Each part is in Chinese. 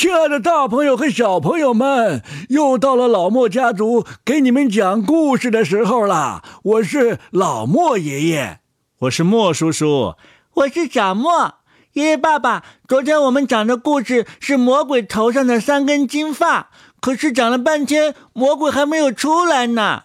亲爱的大朋友和小朋友们，又到了老莫家族给你们讲故事的时候啦！我是老莫爷爷，我是莫叔叔，我是小莫爷爷。爸爸，昨天我们讲的故事是魔鬼头上的三根金发，可是讲了半天，魔鬼还没有出来呢。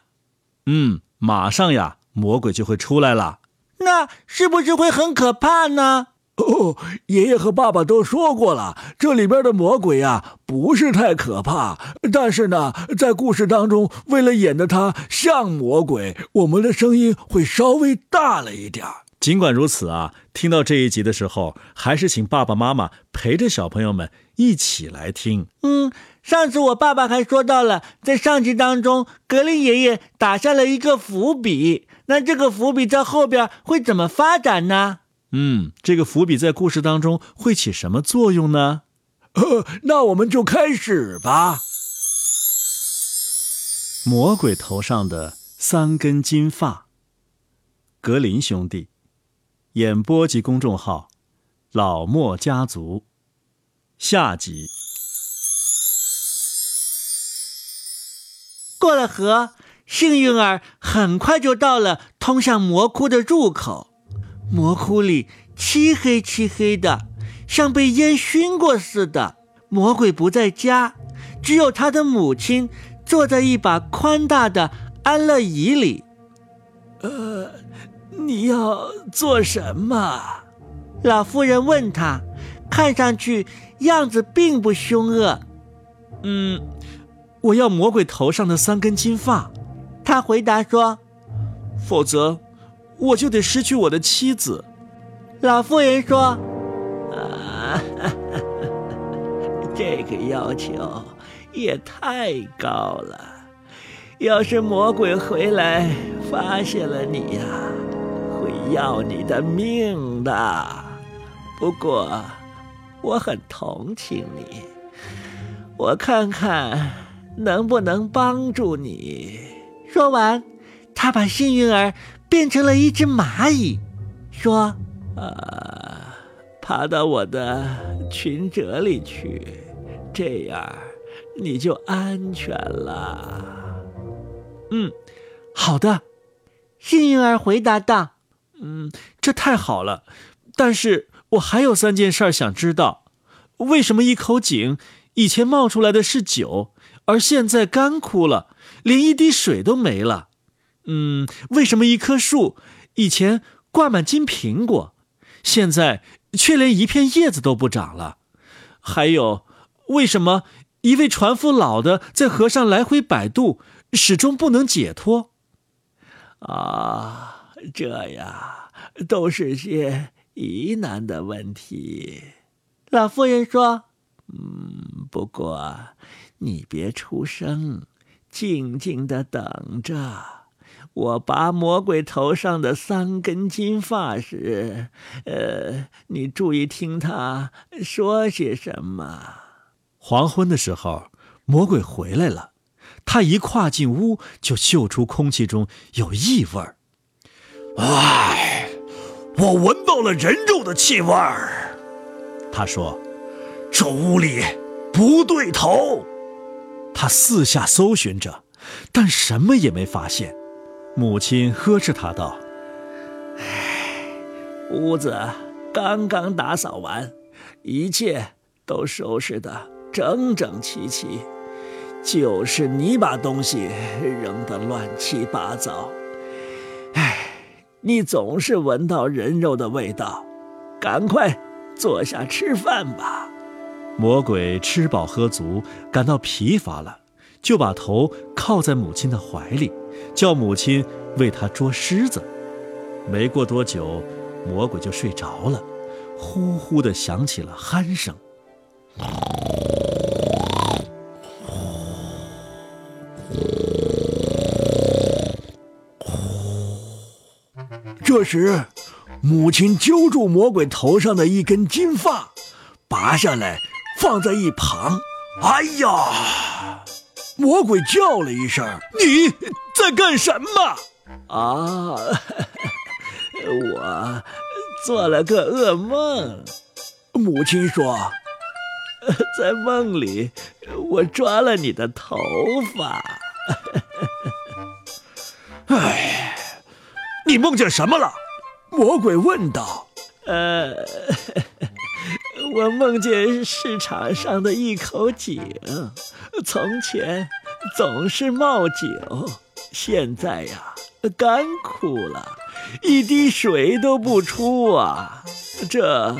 嗯，马上呀，魔鬼就会出来了。那是不是会很可怕呢？哦，爷爷和爸爸都说过了，这里边的魔鬼啊不是太可怕，但是呢，在故事当中，为了演的他像魔鬼，我们的声音会稍微大了一点。尽管如此啊，听到这一集的时候，还是请爸爸妈妈陪着小朋友们一起来听。嗯，上次我爸爸还说到了，在上集当中，格林爷爷打下了一个伏笔，那这个伏笔在后边会怎么发展呢？嗯，这个伏笔在故事当中会起什么作用呢？呃，那我们就开始吧。魔鬼头上的三根金发。格林兄弟，演播及公众号，老莫家族，下集。过了河，幸运儿很快就到了通向魔窟的入口。魔窟里漆黑漆黑的，像被烟熏过似的。魔鬼不在家，只有他的母亲坐在一把宽大的安乐椅里。呃，你要做什么？老妇人问他，看上去样子并不凶恶。嗯，我要魔鬼头上的三根金发。他回答说，否则。我就得失去我的妻子，老妇人说：“啊，这个要求也太高了。要是魔鬼回来发现了你呀，会要你的命的。不过，我很同情你，我看看能不能帮助你。”说完，他把幸运儿。变成了一只蚂蚁，说：“呃，爬到我的裙褶里去，这样你就安全了。”嗯，好的，幸运儿回答道：“嗯，这太好了，但是我还有三件事想知道：为什么一口井以前冒出来的是酒，而现在干枯了，连一滴水都没了？”嗯，为什么一棵树以前挂满金苹果，现在却连一片叶子都不长了？还有，为什么一位船夫老的在河上来回摆渡，始终不能解脱？啊，这呀，都是些疑难的问题。老妇人说：“嗯，不过你别出声，静静的等着。”我拔魔鬼头上的三根金发时，呃，你注意听他说些什么。黄昏的时候，魔鬼回来了，他一跨进屋，就嗅出空气中有异味儿。哎，我闻到了人肉的气味儿。他说：“这屋里不对头。”他四下搜寻着，但什么也没发现。母亲呵斥他道：“唉，屋子刚刚打扫完，一切都收拾得整整齐齐，就是你把东西扔得乱七八糟。唉，你总是闻到人肉的味道，赶快坐下吃饭吧。”魔鬼吃饱喝足，感到疲乏了，就把头靠在母亲的怀里。叫母亲为他捉虱子，没过多久，魔鬼就睡着了，呼呼的响起了鼾声。这时，母亲揪住魔鬼头上的一根金发，拔下来放在一旁。哎呀！魔鬼叫了一声：“你在干什么？”啊，我做了个噩梦。母亲说：“ 在梦里，我抓了你的头发。哎，你梦见什么了？魔鬼问道。呃，我梦见市场上的一口井，从前总是冒酒，现在呀干枯了，一滴水都不出啊！这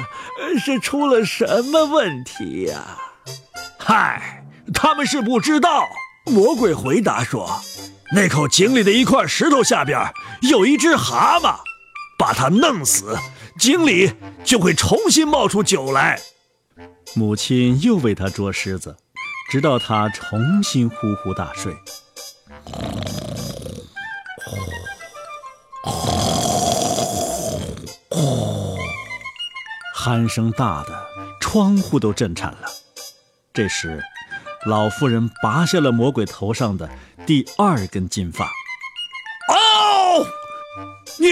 是出了什么问题呀？嗨，他们是不知道。魔鬼回答说：“那口井里的一块石头下边有一只蛤蟆，把它弄死。”井里就会重新冒出酒来。母亲又为他捉虱子，直到他重新呼呼大睡。鼾声大的窗户都震颤了。这时，老妇人拔下了魔鬼头上的第二根金发。哦，你！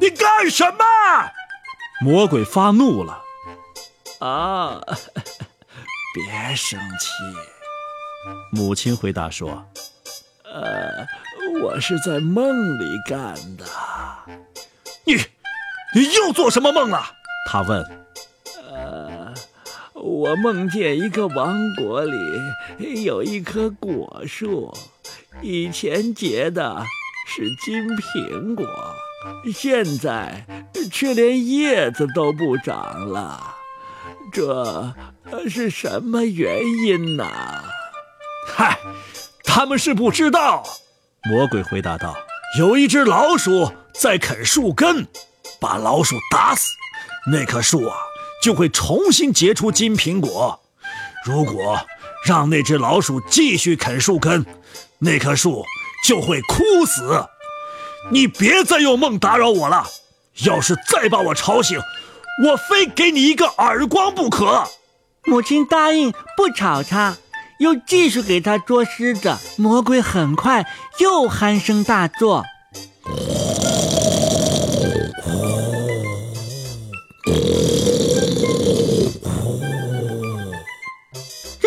你干什么？魔鬼发怒了。啊，别生气。母亲回答说：“呃，我是在梦里干的。你，你又做什么梦了？”他问。呃，我梦见一个王国里有一棵果树，以前结的是金苹果。现在却连叶子都不长了，这是什么原因呢？嗨，他们是不知道。魔鬼回答道：“有一只老鼠在啃树根，把老鼠打死，那棵树啊就会重新结出金苹果。如果让那只老鼠继续啃树根，那棵树就会枯死。”你别再用梦打扰我了，要是再把我吵醒，我非给你一个耳光不可。母亲答应不吵他，又继续给他捉狮子。魔鬼很快又鼾声大作。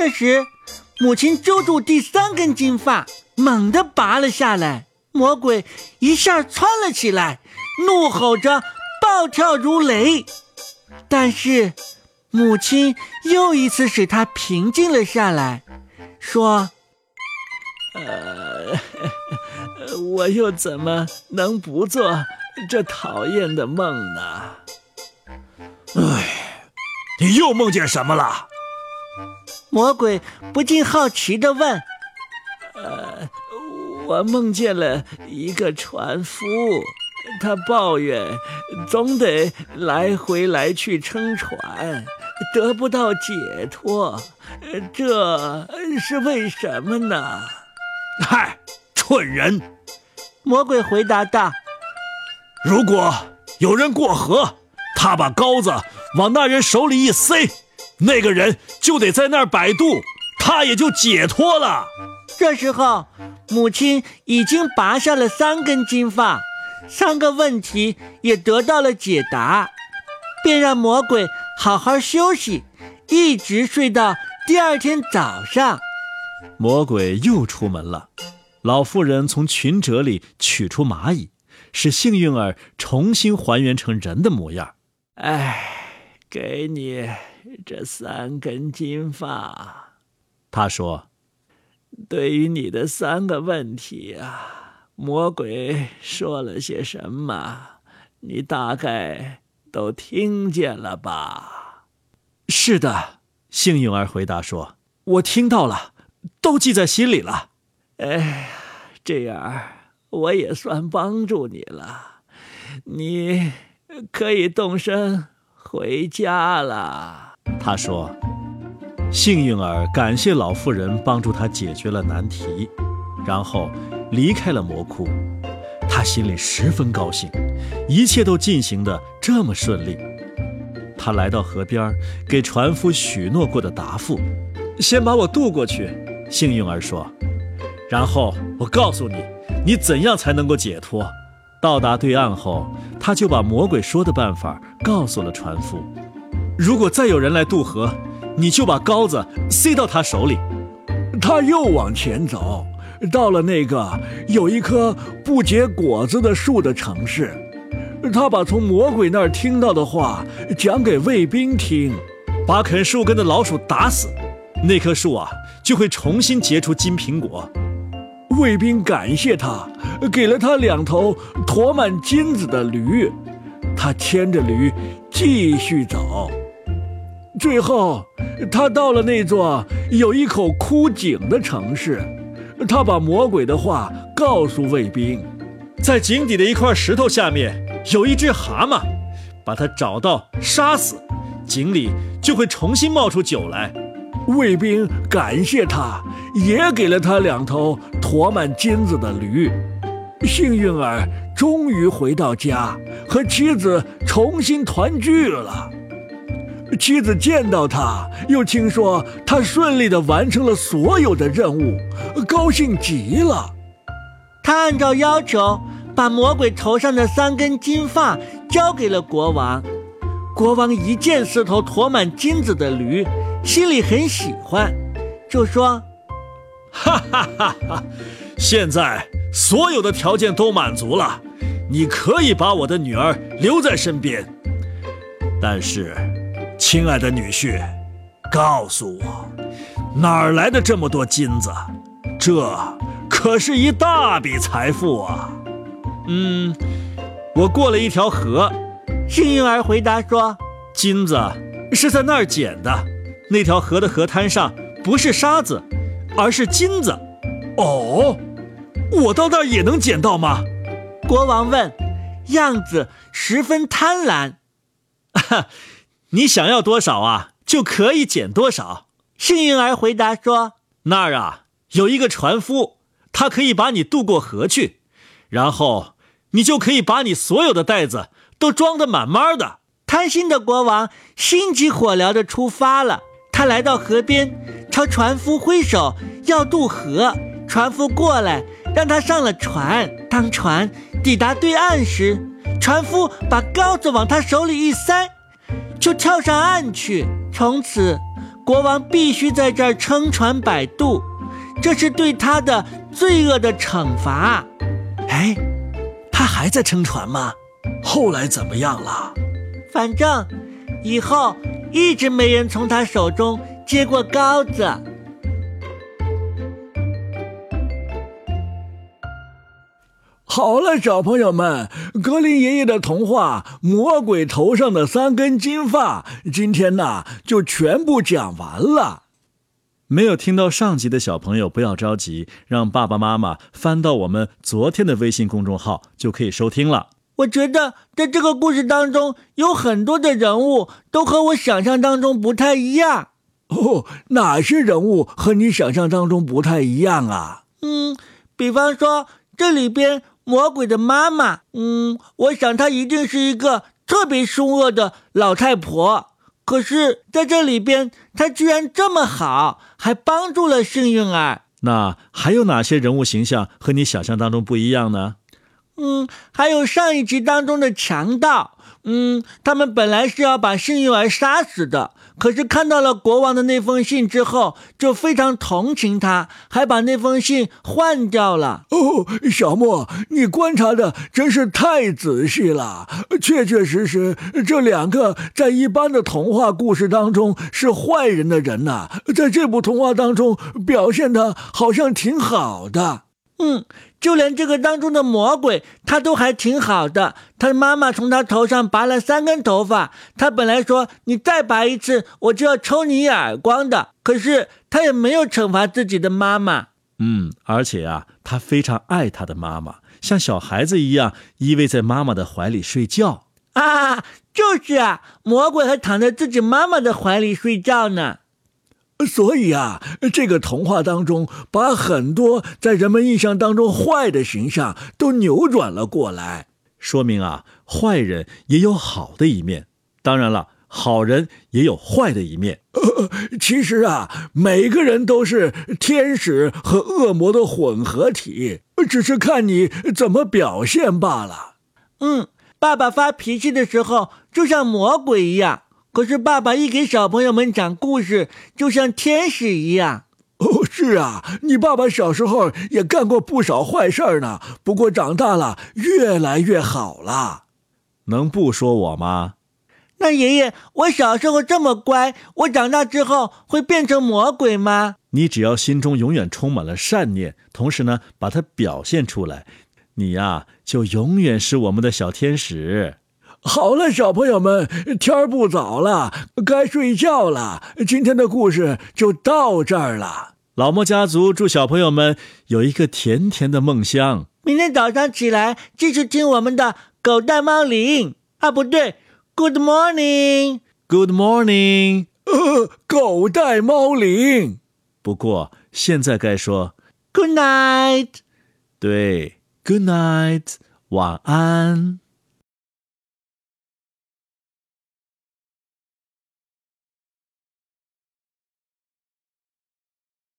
这时，母亲揪住第三根金发，猛地拔了下来。魔鬼一下窜了起来，怒吼着，暴跳如雷。但是，母亲又一次使他平静了下来，说：“呃，我又怎么能不做这讨厌的梦呢？”哎，你又梦见什么了？魔鬼不禁好奇地问：“呃。”我梦见了一个船夫，他抱怨总得来回来去撑船，得不到解脱，这是为什么呢？嗨，蠢人！魔鬼回答道：“如果有人过河，他把钩子往那人手里一塞，那个人就得在那儿摆渡，他也就解脱了。”这时候，母亲已经拔下了三根金发，三个问题也得到了解答，便让魔鬼好好休息，一直睡到第二天早上。魔鬼又出门了，老妇人从裙褶里取出蚂蚁，使幸运儿重新还原成人的模样。哎，给你这三根金发，他说。对于你的三个问题啊，魔鬼说了些什么？你大概都听见了吧？是的，幸运儿回答说：“我听到了，都记在心里了。”哎，这样我也算帮助你了，你可以动身回家了。他说。幸运儿感谢老妇人帮助他解决了难题，然后离开了魔窟。他心里十分高兴，一切都进行的这么顺利。他来到河边，给船夫许诺过的答复：“先把我渡过去。”幸运儿说：“然后我告诉你，你怎样才能够解脱。”到达对岸后，他就把魔鬼说的办法告诉了船夫：“如果再有人来渡河。”你就把膏子塞到他手里。他又往前走，到了那个有一棵不结果子的树的城市，他把从魔鬼那儿听到的话讲给卫兵听，把啃树根的老鼠打死，那棵树啊就会重新结出金苹果。卫兵感谢他，给了他两头驮满金子的驴，他牵着驴继续走。最后，他到了那座有一口枯井的城市，他把魔鬼的话告诉卫兵，在井底的一块石头下面有一只蛤蟆，把它找到杀死，井里就会重新冒出酒来。卫兵感谢他，也给了他两头驮满金子的驴。幸运儿终于回到家，和妻子重新团聚了。妻子见到他，又听说他顺利地完成了所有的任务，高兴极了。他按照要求，把魔鬼头上的三根金发交给了国王。国王一见四头驮满金子的驴，心里很喜欢，就说：“哈哈哈哈！现在所有的条件都满足了，你可以把我的女儿留在身边，但是……”亲爱的女婿，告诉我，哪儿来的这么多金子？这可是一大笔财富啊！嗯，我过了一条河。幸运儿回答说：“金子是在那儿捡的。那条河的河滩上不是沙子，而是金子。”哦，我到那儿也能捡到吗？国王问，样子十分贪婪。你想要多少啊，就可以捡多少。幸运儿回答说：“那儿啊，有一个船夫，他可以把你渡过河去，然后你就可以把你所有的袋子都装得满满的。”贪心的国王心急火燎地出发了。他来到河边，朝船夫挥手要渡河。船夫过来，让他上了船。当船抵达对岸时，船夫把膏子往他手里一塞。就跳上岸去。从此，国王必须在这儿撑船摆渡，这是对他的罪恶的惩罚。哎，他还在撑船吗？后来怎么样了？反正以后一直没人从他手中接过羔子。好了，小朋友们，格林爷爷的童话《魔鬼头上的三根金发》今天呢就全部讲完了。没有听到上集的小朋友不要着急，让爸爸妈妈翻到我们昨天的微信公众号就可以收听了。我觉得在这个故事当中有很多的人物都和我想象当中不太一样。哦，哪些人物和你想象当中不太一样啊？嗯，比方说这里边。魔鬼的妈妈，嗯，我想她一定是一个特别凶恶的老太婆。可是，在这里边，她居然这么好，还帮助了幸运儿。那还有哪些人物形象和你想象当中不一样呢？嗯，还有上一集当中的强盗，嗯，他们本来是要把幸运儿杀死的。可是看到了国王的那封信之后，就非常同情他，还把那封信换掉了。哦，小莫，你观察的真是太仔细了。确确实实，这两个在一般的童话故事当中是坏人的人呐，在这部童话当中表现的好像挺好的。嗯。就连这个当中的魔鬼，他都还挺好的。他妈妈从他头上拔了三根头发，他本来说你再拔一次，我就要抽你一耳光的。可是他也没有惩罚自己的妈妈。嗯，而且啊，他非常爱他的妈妈，像小孩子一样依偎在妈妈的怀里睡觉。啊，就是啊，魔鬼还躺在自己妈妈的怀里睡觉呢。所以啊，这个童话当中把很多在人们印象当中坏的形象都扭转了过来，说明啊，坏人也有好的一面。当然了，好人也有坏的一面。呃，其实啊，每个人都是天使和恶魔的混合体，只是看你怎么表现罢了。嗯，爸爸发脾气的时候就像魔鬼一样。可是爸爸一给小朋友们讲故事，就像天使一样。哦，是啊，你爸爸小时候也干过不少坏事儿呢，不过长大了越来越好了。能不说我吗？那爷爷，我小时候这么乖，我长大之后会变成魔鬼吗？你只要心中永远充满了善念，同时呢，把它表现出来，你呀，就永远是我们的小天使。好了，小朋友们，天儿不早了，该睡觉了。今天的故事就到这儿了。老莫家族祝小朋友们有一个甜甜的梦乡。明天早上起来继续听我们的狗带猫铃啊，不对，Good morning，Good morning，呃，狗带猫铃。不过现在该说 Good night，对，Good night，晚安。